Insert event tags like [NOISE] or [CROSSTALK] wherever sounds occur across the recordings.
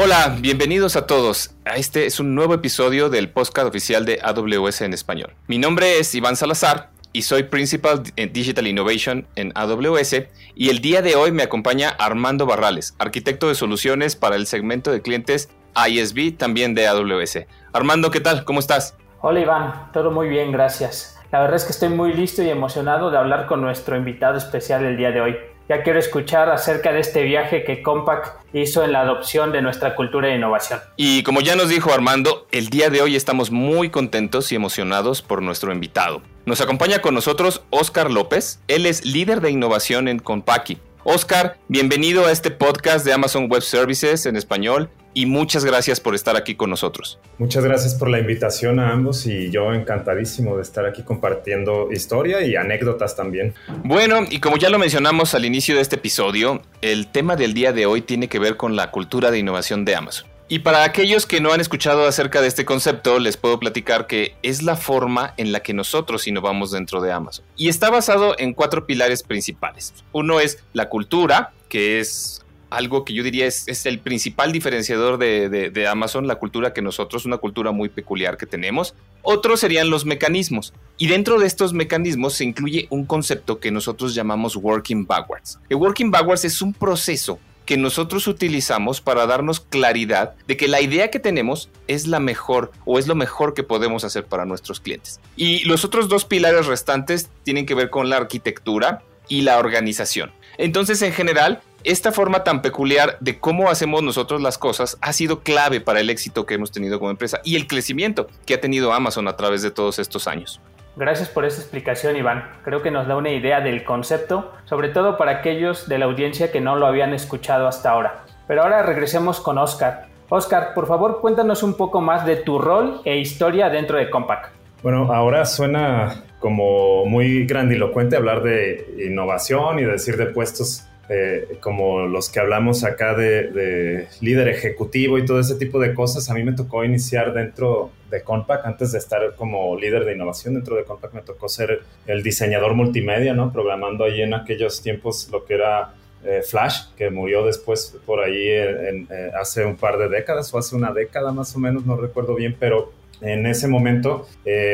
Hola, bienvenidos a todos. Este es un nuevo episodio del podcast oficial de AWS en español. Mi nombre es Iván Salazar y soy Principal Digital Innovation en AWS y el día de hoy me acompaña Armando Barrales, arquitecto de soluciones para el segmento de clientes ISV también de AWS. Armando, ¿qué tal? ¿Cómo estás? Hola Iván, todo muy bien, gracias. La verdad es que estoy muy listo y emocionado de hablar con nuestro invitado especial el día de hoy. Ya quiero escuchar acerca de este viaje que Compaq hizo en la adopción de nuestra cultura de innovación. Y como ya nos dijo Armando, el día de hoy estamos muy contentos y emocionados por nuestro invitado. Nos acompaña con nosotros Oscar López. Él es líder de innovación en Compaqui. Oscar, bienvenido a este podcast de Amazon Web Services en español y muchas gracias por estar aquí con nosotros. Muchas gracias por la invitación a ambos y yo encantadísimo de estar aquí compartiendo historia y anécdotas también. Bueno, y como ya lo mencionamos al inicio de este episodio, el tema del día de hoy tiene que ver con la cultura de innovación de Amazon. Y para aquellos que no han escuchado acerca de este concepto, les puedo platicar que es la forma en la que nosotros innovamos dentro de Amazon. Y está basado en cuatro pilares principales. Uno es la cultura, que es algo que yo diría es, el principal diferenciador de, Amazon, la cultura que nosotros, una cultura muy peculiar que tenemos. Otros serían los mecanismos. Y dentro de estos mecanismos se incluye un concepto que nosotros llamamos working backwards. El working backwards es un proceso que nosotros utilizamos para darnos claridad de que la idea que tenemos es la mejor o es lo mejor que podemos hacer para nuestros clientes. Y los otros dos pilares restantes tienen que ver con la arquitectura y la organización. Entonces, en general, esta forma tan peculiar de cómo hacemos nosotros las cosas ha sido clave para el éxito que hemos tenido como empresa y el crecimiento que ha tenido Amazon a través de todos estos años. Gracias por esa explicación, Iván. Creo que nos da una idea del concepto, sobre todo para aquellos de la audiencia que no lo habían escuchado hasta ahora. Pero ahora regresemos con Oscar. Oscar, por favor, cuéntanos un poco más de tu rol e historia dentro de Compaq. Bueno, ahora suena como muy grandilocuente hablar de innovación y decir de puestos eh, como los que hablamos acá de, líder ejecutivo y todo ese tipo de cosas, a mí me tocó iniciar dentro de Compaq, antes de estar como líder de innovación dentro de Compaq, me tocó ser el diseñador multimedia, ¿no? Programando ahí en aquellos tiempos lo que era eh, Flash, que murió después por ahí eh, hace un par de décadas o hace una década más o menos, no recuerdo bien, pero en ese momento,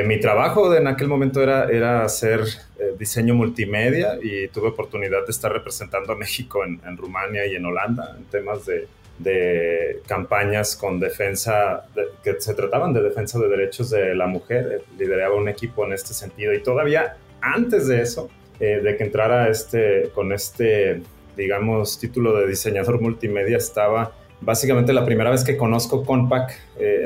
mi trabajo en aquel momento era, era hacer eh, diseño multimedia y tuve oportunidad de estar representando a México en, Rumania y en Holanda en temas de, campañas con defensa, que se trataban de defensa de derechos de la mujer. Eh, lideraba un equipo en este sentido y todavía antes de eso, eh, de que entrara este, con este, digamos, título de diseñador multimedia, estaba básicamente la primera vez que conozco Compaq,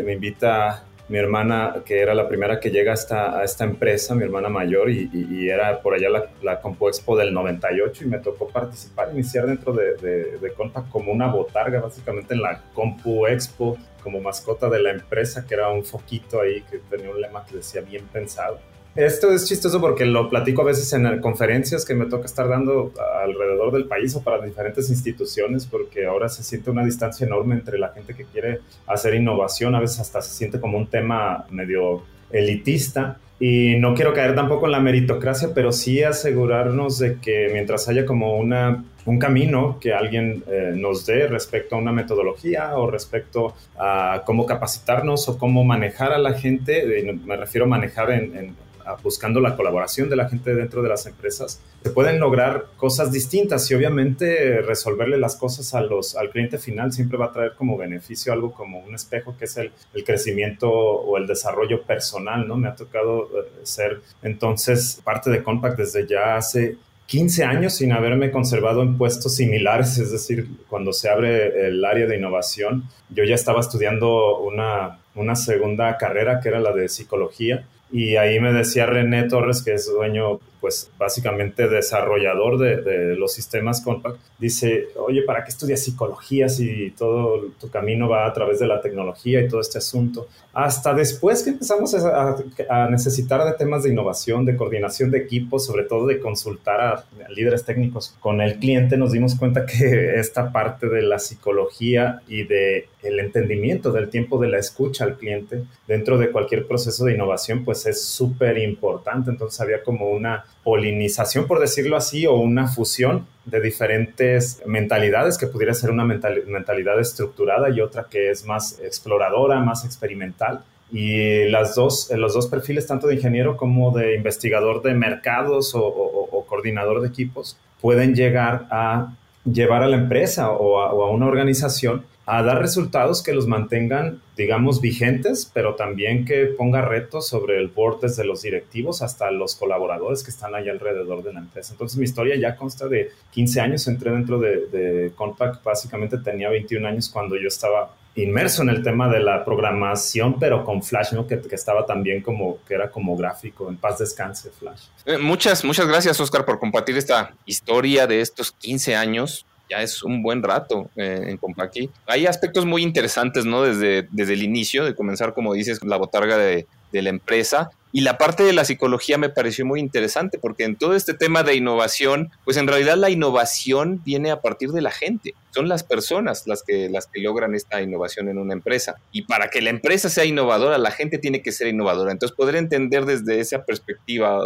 me invita mi hermana, que era la primera que llega a esta, a esta empresa, mi hermana mayor, y, era por allá la, la, Compu Expo del 98 y me tocó participar, iniciar dentro de, de, de como una botarga, básicamente en la Compu Expo, como mascota de la empresa, que era un foquito ahí que tenía un lema que decía bien pensado. Esto es chistoso porque lo platico a veces en conferencias que me toca estar dando alrededor del país o para diferentes instituciones porque ahora se siente una distancia enorme entre la gente que quiere hacer innovación, a veces hasta se siente como un tema medio elitista. Y no quiero caer tampoco en la meritocracia, pero sí asegurarnos de que mientras haya como una, un camino que alguien eh, nos dé respecto a una metodología o respecto a cómo capacitarnos o cómo manejar a la gente, me refiero a manejar en buscando la colaboración de la gente dentro de las empresas, se pueden lograr cosas distintas y obviamente resolverle las cosas a los, al cliente final siempre va a traer como beneficio algo como un espejo que es el, el crecimiento o el desarrollo personal, ¿no? Me ha tocado eh, ser entonces parte de Compact desde ya hace 15 años sin haberme conservado en puestos similares, es decir, cuando se abre el área de innovación, yo ya estaba estudiando una, una segunda carrera que era la de psicología y ahí me decía René Torres, que es dueño, pues básicamente desarrollador de, los sistemas Compact, dice, oye, ¿para qué estudias psicología si todo tu camino va a través de la tecnología y todo este asunto? Hasta después que empezamos a, a necesitar de temas de innovación, de coordinación de equipos, sobre todo de consultar a líderes técnicos con el cliente, nos dimos cuenta que [LAUGHS] esta parte de la psicología y de el entendimiento del tiempo de la escucha al cliente dentro de cualquier proceso de innovación, pues es súper importante. Entonces había como una polinización, por decirlo así, o una fusión de diferentes mentalidades, que pudiera ser una mentalidad estructurada y otra que es más exploradora, más experimental. Y las dos, los dos perfiles, tanto de ingeniero como de investigador de mercados o, coordinador de equipos, pueden llegar a llevar a la empresa o a una organización a dar resultados que los mantengan, digamos, vigentes, pero también que ponga retos sobre el board desde los directivos hasta los colaboradores que están ahí alrededor de la empresa. Entonces mi historia ya consta de 15 años, entré dentro de, de Compact, básicamente tenía 21 años cuando yo estaba inmerso en el tema de la programación, pero con Flash, ¿no? Que, estaba también como, que era como gráfico, en paz descanse Flash. Eh, muchas, muchas gracias, Oscar, por compartir esta historia de estos 15 años ya es un buen rato eh, en Compaqui. Hay aspectos muy interesantes, ¿no? Desde, desde el inicio, de comenzar, como dices, la botarga de, de la empresa, y la parte de la psicología me pareció muy interesante porque en todo este tema de innovación, pues en realidad la innovación viene a partir de la gente. Son las personas las que, las que logran esta innovación en una empresa. Y para que la empresa sea innovadora, la gente tiene que ser innovadora. Entonces, poder entender desde esa perspectiva,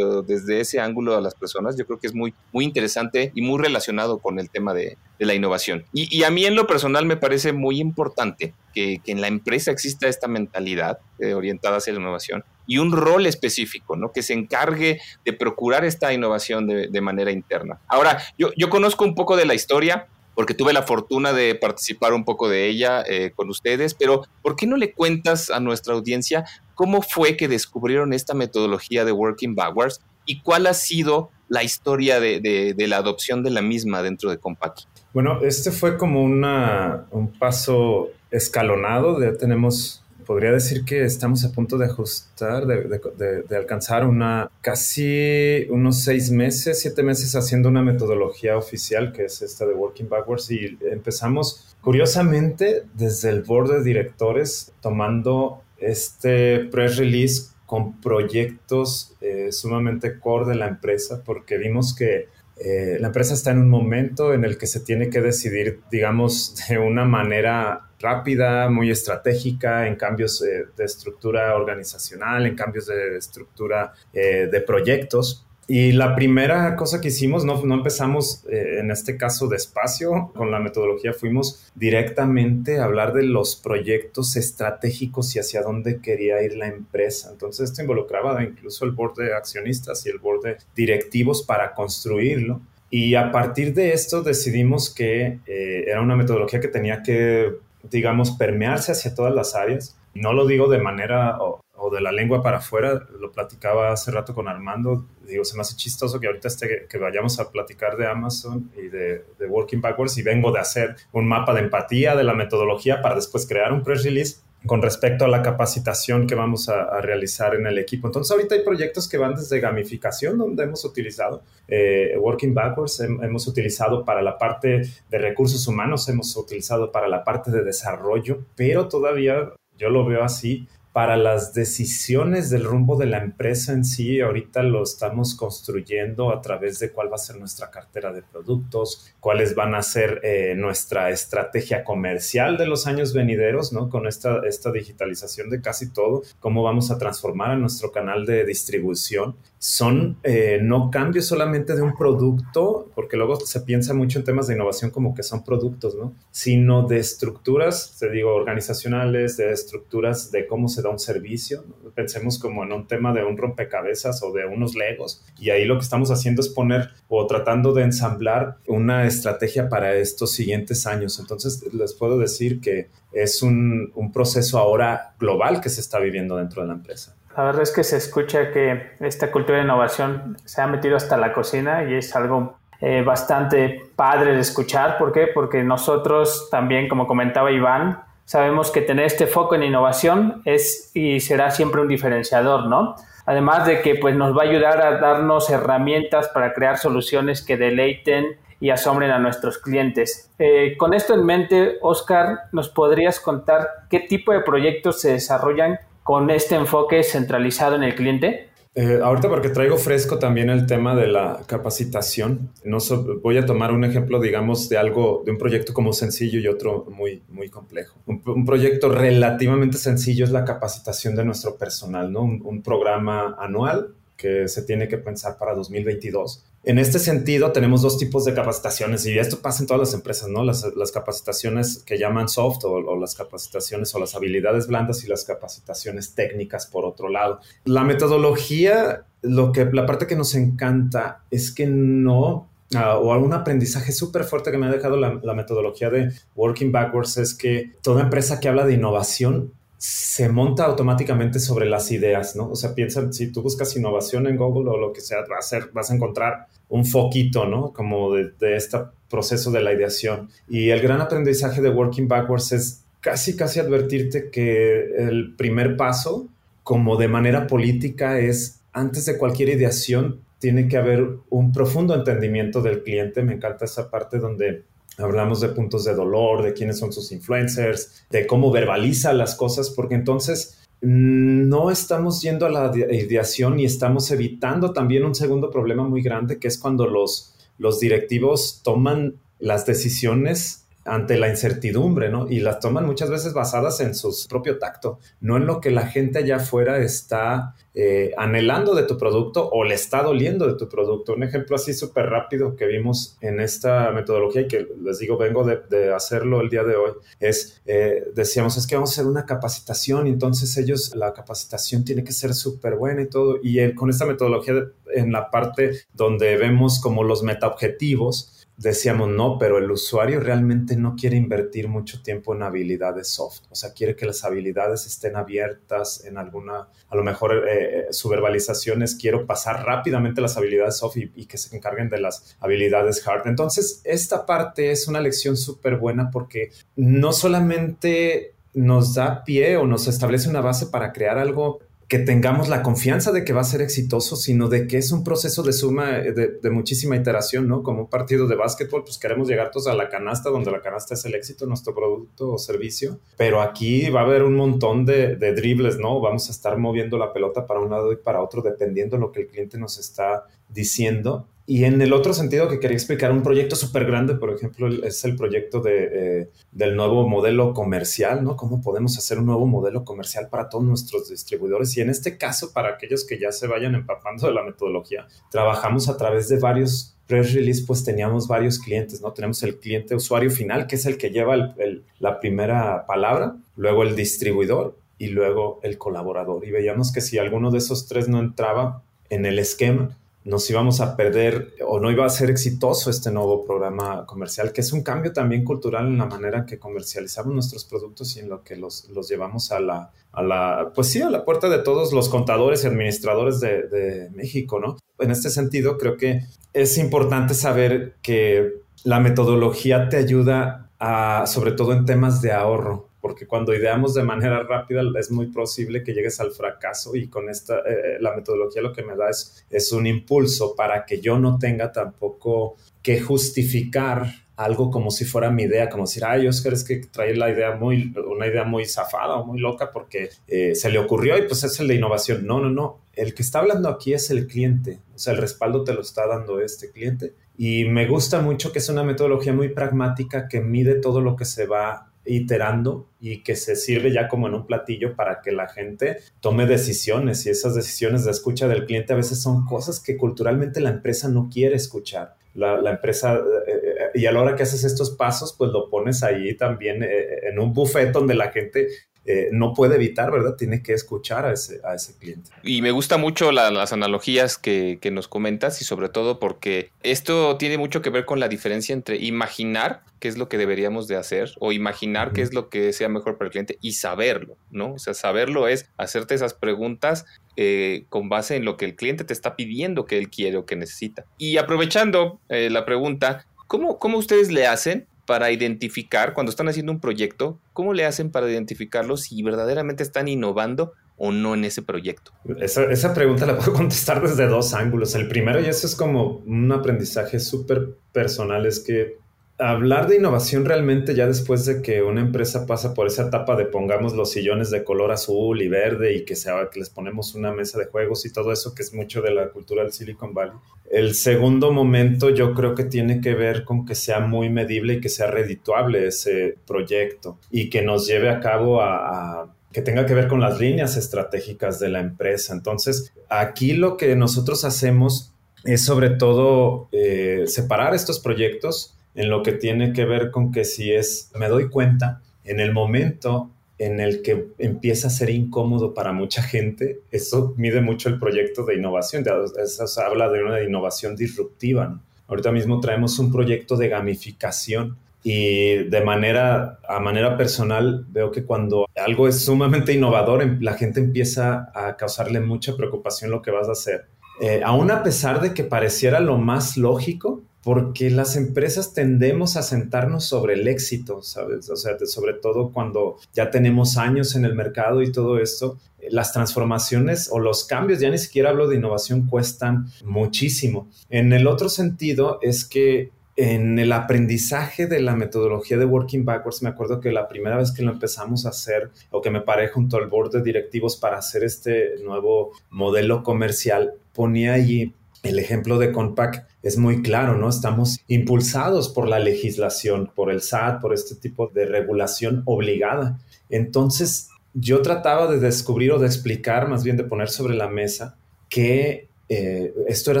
desde ese ángulo a las personas, yo creo que es muy, muy interesante y muy relacionado con el tema de, la innovación. Y, y, a mí en lo personal me parece muy importante que, que en la empresa exista esta mentalidad eh, orientada hacia la innovación y un rol específico, ¿no? Que se encargue de procurar esta innovación de, manera interna. Ahora, yo, yo conozco un poco de la historia, porque tuve la fortuna de participar un poco de ella eh, con ustedes, pero ¿por qué no le cuentas a nuestra audiencia cómo fue que descubrieron esta metodología de Working Backwards y cuál ha sido la historia de, de, de la adopción de la misma dentro de Compaqui? Bueno, este fue como una, un paso escalonado, ya tenemos podría decir que estamos a punto de ajustar, de, alcanzar una casi unos seis meses, siete meses haciendo una metodología oficial que es esta de Working Backwards y empezamos curiosamente desde el board de directores tomando este press release con proyectos eh, sumamente core de la empresa porque vimos que eh, la empresa está en un momento en el que se tiene que decidir, digamos, [LAUGHS] de una manera rápida, muy estratégica, en cambios eh, de estructura organizacional, en cambios de estructura eh, de proyectos. Y la primera cosa que hicimos, no, no empezamos eh, en este caso despacio con la metodología, fuimos directamente a hablar de los proyectos estratégicos y hacia dónde quería ir la empresa. Entonces esto involucraba incluso el board de accionistas y el board de directivos para construirlo. Y a partir de esto decidimos que eh, era una metodología que tenía que digamos, permearse hacia todas las áreas. No lo digo de manera o, de la lengua para afuera, lo platicaba hace rato con Armando, digo, se me hace chistoso que ahorita esté, que vayamos a platicar de Amazon y de, de Working Backwards y vengo de hacer un mapa de empatía, de la metodología para después crear un press release con respecto a la capacitación que vamos a, a, realizar en el equipo. Entonces, ahorita hay proyectos que van desde gamificación, donde hemos utilizado eh, Working Backwards, hemos utilizado para la parte de recursos humanos, hemos utilizado para la parte de desarrollo, pero todavía yo lo veo así, para las decisiones del rumbo de la empresa en sí, ahorita lo estamos construyendo a través de cuál va a ser nuestra cartera de productos, cuáles van a ser eh, nuestra estrategia comercial de los años venideros, ¿no? Con esta, esta digitalización de casi todo, cómo vamos a transformar a nuestro canal de distribución. Son eh, no cambios solamente de un producto, porque luego se piensa mucho en temas de innovación como que son productos, ¿no? Sino de estructuras, te digo, organizacionales, de estructuras de cómo se da un servicio. Pensemos como en un tema de un rompecabezas o de unos legos. Y ahí lo que estamos haciendo es poner o tratando de ensamblar una estrategia para estos siguientes años. Entonces, les puedo decir que es un, un proceso ahora global que se está viviendo dentro de la empresa. La verdad es que se escucha que esta cultura de innovación se ha metido hasta la cocina y es algo eh, bastante padre de escuchar. ¿Por qué? Porque nosotros también, como comentaba Iván, sabemos que tener este foco en innovación es y será siempre un diferenciador, ¿no? Además de que pues nos va a ayudar a darnos herramientas para crear soluciones que deleiten y asombren a nuestros clientes. Eh, con esto en mente, Oscar, ¿nos podrías contar qué tipo de proyectos se desarrollan con este enfoque centralizado en el cliente? Eh, ahorita porque traigo fresco también el tema de la capacitación, no voy a tomar un ejemplo, digamos, de algo, de un proyecto como sencillo y otro muy, muy complejo. Un, proyecto relativamente sencillo es la capacitación de nuestro personal, ¿no? Un programa anual que se tiene que pensar para 2022. En este sentido, tenemos dos tipos de capacitaciones y esto pasa en todas las empresas, ¿no? Las, capacitaciones que llaman soft o, las capacitaciones o las habilidades blandas y las capacitaciones técnicas por otro lado. La metodología, lo que, la parte que nos encanta es que no Uh, o un aprendizaje súper fuerte que me ha dejado la, metodología de Working Backwards es que toda empresa que habla de innovación se monta automáticamente sobre las ideas, ¿no? O sea, piensa, si tú buscas innovación en Google o lo que sea, vas a, vas a encontrar un foquito, ¿no? Como de, de este proceso de la ideación. Y el gran aprendizaje de Working Backwards es casi, casi advertirte que el primer paso, como de manera política, es antes de cualquier ideación, tiene que haber un profundo entendimiento del cliente. Me encanta esa parte donde hablamos de puntos de dolor, de quiénes son sus influencers, de cómo verbaliza las cosas, porque entonces mm, no estamos yendo a la ideación y estamos evitando también un segundo problema muy grande, que es cuando los, los directivos toman las decisiones ante la incertidumbre, ¿no? Y las toman muchas veces basadas en su propio tacto, no en lo que la gente allá afuera está eh, anhelando de tu producto o le está doliendo de tu producto. Un ejemplo así súper rápido que vimos en esta metodología y que les digo, vengo de, hacerlo el día de hoy, es, eh, decíamos, es que vamos a hacer una capacitación y entonces ellos, la capacitación tiene que ser súper buena y todo. Y con esta metodología en la parte donde vemos como los metaobjetivos, decíamos no, pero el usuario realmente no quiere invertir mucho tiempo en habilidades soft, o sea, quiere que las habilidades estén abiertas en alguna, a lo mejor eh, eh, su verbalización es quiero pasar rápidamente las habilidades soft y, y que se encarguen de las habilidades hard. Entonces, esta parte es una lección súper buena porque no solamente nos da pie o nos establece una base para crear algo que tengamos la confianza de que va a ser exitoso, sino de que es un proceso de suma, de, muchísima iteración, ¿no? Como un partido de básquetbol, pues queremos llegar todos a la canasta, donde la canasta es el éxito, nuestro producto o servicio, pero aquí va a haber un montón de, de dribles, ¿no? Vamos a estar moviendo la pelota para un lado y para otro, dependiendo de lo que el cliente nos está diciendo. Y en el otro sentido que quería explicar, un proyecto súper grande, por ejemplo, es el proyecto de, eh, del nuevo modelo comercial, ¿no? ¿Cómo podemos hacer un nuevo modelo comercial para todos nuestros distribuidores? Y en este caso, para aquellos que ya se vayan empapando de la metodología, trabajamos a través de varios press release, pues teníamos varios clientes, ¿no? Tenemos el cliente usuario final, que es el que lleva la primera palabra, luego el distribuidor y luego el colaborador. Y veíamos que si alguno de esos tres no entraba en el esquema, nos íbamos a perder o no iba a ser exitoso este nuevo programa comercial, que es un cambio también cultural en la manera que comercializamos nuestros productos y en lo que los, los llevamos a la, a la, pues sí, a la puerta de todos los contadores y administradores de, de México, ¿no? En este sentido, creo que es importante saber que la metodología te ayuda a, sobre todo en temas de ahorro, porque cuando ideamos de manera rápida es muy posible que llegues al fracaso y con esta, eh, la metodología lo que me da es, es un impulso para que yo no tenga tampoco que justificar algo como si fuera mi idea, como decir, ay, Oscar es que trae la idea muy, una idea muy zafada o muy loca porque eh, se le ocurrió y pues es el de innovación. No, no, no. El que está hablando aquí es el cliente. O sea, el respaldo te lo está dando este cliente. Y me gusta mucho que es una metodología muy pragmática que mide todo lo que se va iterando y que se sirve ya como en un platillo para que la gente tome decisiones y esas decisiones de escucha del cliente a veces son cosas que culturalmente la empresa no quiere escuchar. La, empresa, eh, eh, y a la hora que haces estos pasos, pues lo pones ahí también eh, en un buffet donde la gente eh, no puede evitar, ¿verdad? Tiene que escuchar a ese, a ese cliente. Y me gusta mucho las analogías que, que, nos comentas y sobre todo porque esto tiene mucho que ver con la diferencia entre imaginar qué es lo que deberíamos de hacer o imaginar qué es lo que sea mejor para el cliente y saberlo, ¿no? O sea, saberlo es hacerte esas preguntas eh, con base en lo que el cliente te está pidiendo que él quiere o que necesita. Y aprovechando eh, la pregunta, ¿cómo, ¿cómo ustedes le hacen para identificar, cuando están haciendo un proyecto, cómo le hacen para identificarlo si verdaderamente están innovando o no en ese proyecto? Esa, pregunta la puedo [LAUGHS] contestar desde dos ángulos. El primero, y eso es como un aprendizaje súper personal, es que hablar de innovación realmente ya después de que una empresa pasa por esa etapa de pongamos los sillones de color azul y verde y que, sea, que les ponemos una mesa de juegos y todo eso que es mucho de la cultura del Silicon Valley. El segundo momento yo creo que tiene que ver con que sea muy medible y que sea redituable ese proyecto y que nos lleve a cabo a, que tenga que ver con las líneas estratégicas de la empresa. Entonces, aquí lo que nosotros hacemos es sobre todo eh, separar estos proyectos en lo que tiene que ver con que si es, me doy cuenta, en el momento en el que empieza a ser incómodo para mucha gente, eso mide mucho el proyecto de innovación, eso se habla de una innovación disruptiva. Ahorita mismo traemos un proyecto de gamificación y de manera, a manera personal, veo que cuando algo es sumamente innovador, em, la gente empieza a causarle mucha preocupación lo que vas a hacer. Eh, aún a pesar de que pareciera lo más lógico, porque las empresas tendemos a sentarnos sobre el éxito, ¿sabes? O sea, sobre todo cuando ya tenemos años en el mercado y todo esto, las transformaciones o los cambios, ya ni siquiera hablo de innovación, cuestan muchísimo. En el otro sentido es que en el aprendizaje de la metodología de Working Backwards, me acuerdo que la primera vez que lo empezamos a hacer o que me paré junto al board de directivos para hacer este nuevo modelo comercial, ponía allí el ejemplo de Compact es muy claro, ¿no? Estamos impulsados por la legislación, por el SAT, por este tipo de regulación obligada. Entonces, yo trataba de descubrir o de explicar, más bien de poner sobre la mesa, que eh, esto era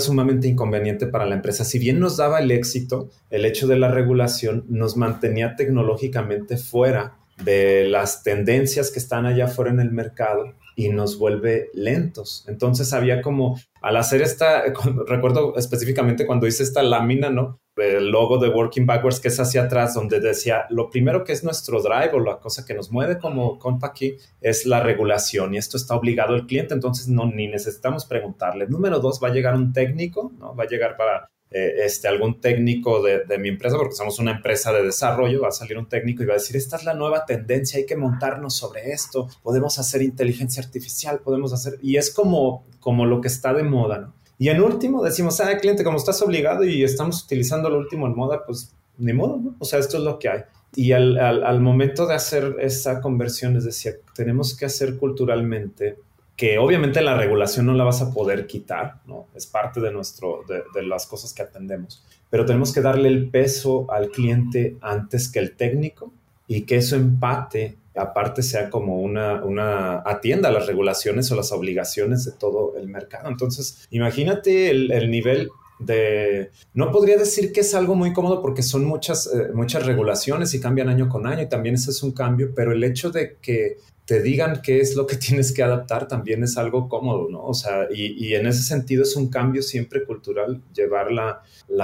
sumamente inconveniente para la empresa. Si bien nos daba el éxito, el hecho de la regulación nos mantenía tecnológicamente fuera de las tendencias que están allá afuera en el mercado y nos vuelve lentos. Entonces había como, al hacer esta, [LAUGHS] recuerdo específicamente cuando hice esta lámina, ¿no? El logo de Working Backwards que es hacia atrás, donde decía, lo primero que es nuestro drive o la cosa que nos mueve como compa aquí es la regulación y esto está obligado al cliente, entonces no, ni necesitamos preguntarle. Número dos, va a llegar un técnico, ¿no? Va a llegar para eh, este, algún técnico de, de, mi empresa, porque somos una empresa de desarrollo, va a salir un técnico y va a decir, esta es la nueva tendencia, hay que montarnos sobre esto, podemos hacer inteligencia artificial, podemos hacer, y es como, como lo que está de moda, ¿no? Y en último decimos, ah, cliente, como estás obligado y estamos utilizando lo último en moda, pues ni modo, ¿no? O sea, esto es lo que hay. Y al, al, al momento de hacer esa conversión, es decir, tenemos que hacer culturalmente que obviamente la regulación no la vas a poder quitar, ¿no? Es parte de, nuestro, de, las cosas que atendemos, pero tenemos que darle el peso al cliente antes que el técnico y que eso empate, aparte sea como una, una atienda a las regulaciones o las obligaciones de todo el mercado. Entonces, imagínate el, el nivel de, no podría decir que es algo muy cómodo porque son muchas, eh, muchas regulaciones y cambian año con año y también ese es un cambio, pero el hecho de que te digan qué es lo que [LAUGHS] tienes que adaptar también es algo cómodo, ¿no? O sea, y, en ese sentido es un cambio siempre cultural llevar la,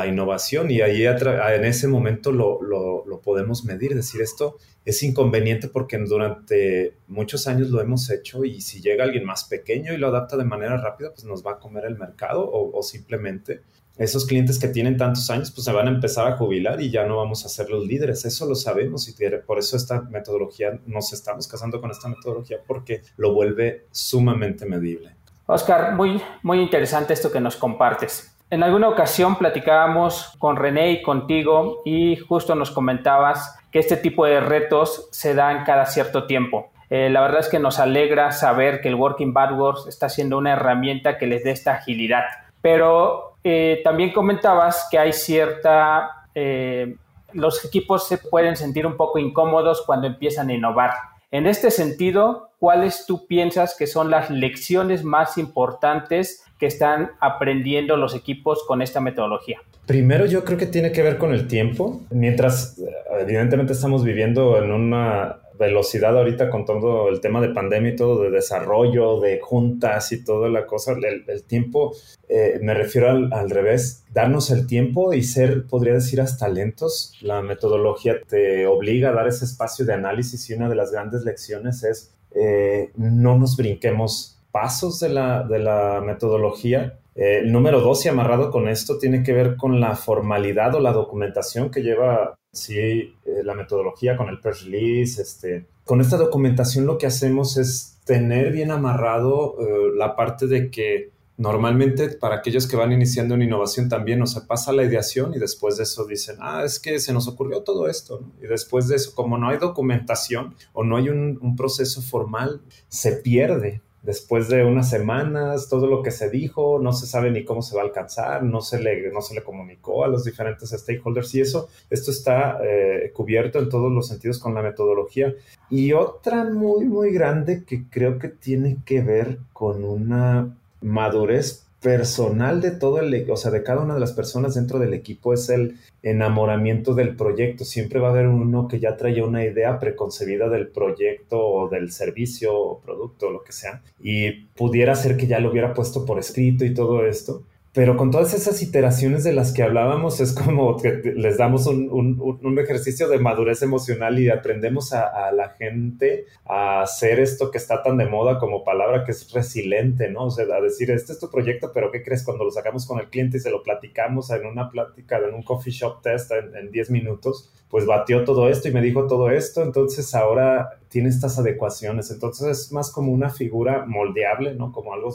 innovación y ahí en ese momento lo, lo, podemos medir, decir esto es inconveniente porque durante muchos años lo hemos hecho y si llega alguien más pequeño y lo adapta de manera rápida, pues nos va a comer el mercado o simplemente esos clientes que tienen tantos años, pues se van a empezar a jubilar y ya no vamos a ser los líderes. Eso lo sabemos y por eso esta metodología, nos estamos casando con esta metodología porque lo vuelve sumamente medible. Oscar, muy, muy interesante esto que nos compartes. En alguna ocasión platicábamos con René y contigo y justo nos comentabas que este tipo de retos se dan cada cierto tiempo. Eh, la verdad es que nos alegra saber que el Working Backwards está siendo una herramienta que les dé esta agilidad. Pero eh, también comentabas que hay cierta... Eh, los equipos se pueden sentir un poco incómodos cuando empiezan a innovar. En este sentido, ¿cuáles tú piensas que son las lecciones más importantes que están aprendiendo los equipos con esta metodología? Primero yo creo que tiene que ver con el tiempo. Mientras evidentemente estamos viviendo en una velocidad ahorita con todo el tema de pandemia y todo, de desarrollo, de juntas y toda la cosa, el, tiempo, eh, me refiero al, revés, darnos el tiempo y ser, podría decir, hasta lentos. La metodología te obliga a dar ese espacio de análisis y una de las grandes lecciones es eh, no nos brinquemos pasos de la, de la metodología. Eh, el número dos, y amarrado con esto, tiene que ver con la formalidad o la documentación que lleva sí, eh, la metodología con el press release, este, con esta documentación lo que hacemos es tener bien amarrado eh, la parte de que normalmente para aquellos que van iniciando en innovación también, o sea, pasa la ideación y después de eso dicen, ah, es que se nos ocurrió todo esto, y después de eso, como no hay documentación o no hay un proceso formal, se pierde después de unas semanas, todo lo que se dijo, no se sabe ni cómo se va a alcanzar, no se le, no se le comunicó a los diferentes stakeholders y eso, esto está eh, cubierto en todos los sentidos con la metodología. Y otra muy, muy grande que creo que tiene que ver con una madurez personal de todo el, o sea, de cada una de las personas dentro del equipo es el enamoramiento del proyecto. Siempre va a haber uno que ya trae una idea preconcebida del proyecto o del servicio o producto o lo que sea y pudiera ser que ya lo hubiera puesto por escrito y todo esto pero con todas esas iteraciones de las que hablábamos, es como que les damos un, ejercicio de madurez emocional y aprendemos a, la gente a hacer esto que está tan de moda como palabra, que es resiliente, ¿no? O sea, a decir, este es tu proyecto, pero ¿qué crees? Cuando lo sacamos con el cliente y se lo platicamos en una plática, en un coffee shop test en 10 minutos, pues batió todo esto y me dijo todo esto, entonces ahora tiene estas adecuaciones, entonces es más como una figura moldeable, ¿no? Como algo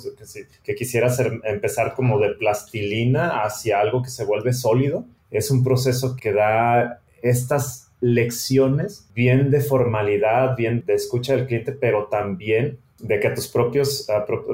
que, quisiera empezar como de plastilina hacia algo que se vuelve sólido. Es un proceso que da estas lecciones bien de formalidad, bien de escucha del cliente, pero también de que tus propios,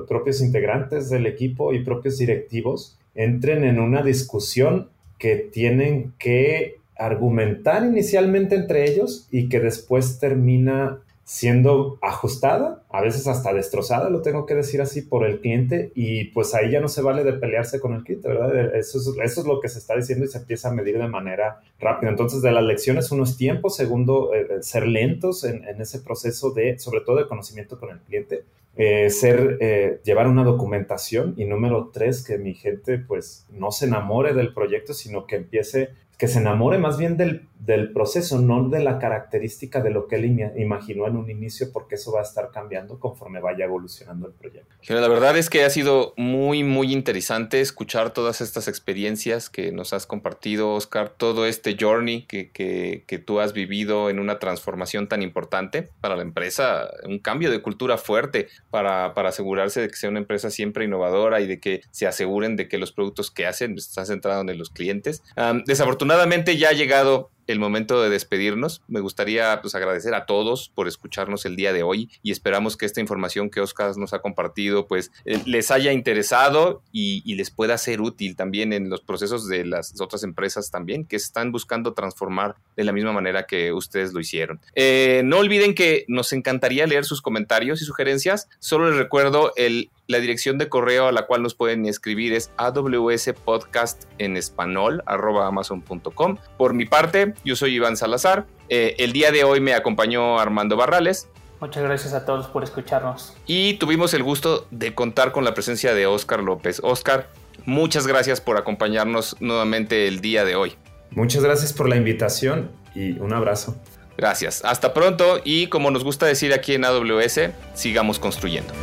propios integrantes del equipo y propios directivos entren en una discusión que tienen que argumentar inicialmente entre ellos y que después termina siendo ajustada, a veces hasta destrozada, lo tengo que decir así, por el cliente y pues ahí ya no se vale de pelearse con el cliente, ¿verdad? Eso es, eso es lo que se está diciendo y se empieza a medir de manera rápida. Entonces, de las lecciones, uno es tiempo, segundo, eh, eh, ser lentos en, ese proceso de, sobre todo de conocimiento con el cliente, eh, ser, llevar una documentación y número tres, que mi gente pues no se enamore del proyecto, sino que empiece que se enamore más bien del, del, proceso, no de la característica de lo que él imaginó en un inicio, porque eso va a estar cambiando conforme vaya evolucionando el proyecto. La verdad es que ha sido muy, muy interesante escuchar todas estas experiencias que nos has compartido, Oscar, todo este journey que, que, que tú has vivido en una transformación tan importante para la empresa, un cambio de cultura fuerte para, para asegurarse de que sea una empresa siempre innovadora y de que se aseguren de que los productos que hacen están centrados en los clientes. desafortunadamente, afortunadamente ya ha llegado el momento de despedirnos. Me gustaría pues, agradecer a todos por escucharnos el día de hoy y esperamos que esta información que Oscar nos ha compartido pues eh, les haya interesado y, les pueda ser útil también en los procesos de las otras empresas también que están buscando transformar de la misma manera que ustedes lo hicieron. Eh, no olviden que nos encantaría leer sus comentarios y sugerencias. Solo les recuerdo el la dirección de correo a la cual nos pueden escribir es awspodcast en español amazon.com. Por mi parte, yo soy Iván Salazar. Eh, el día de hoy me acompañó Armando Barrales. Muchas gracias a todos por escucharnos. Y tuvimos el gusto de contar con la presencia de Oscar López. Oscar, muchas gracias por acompañarnos nuevamente el día de hoy. Muchas gracias por la invitación y un abrazo. Gracias. Hasta pronto y como nos gusta decir aquí en AWS, sigamos construyendo.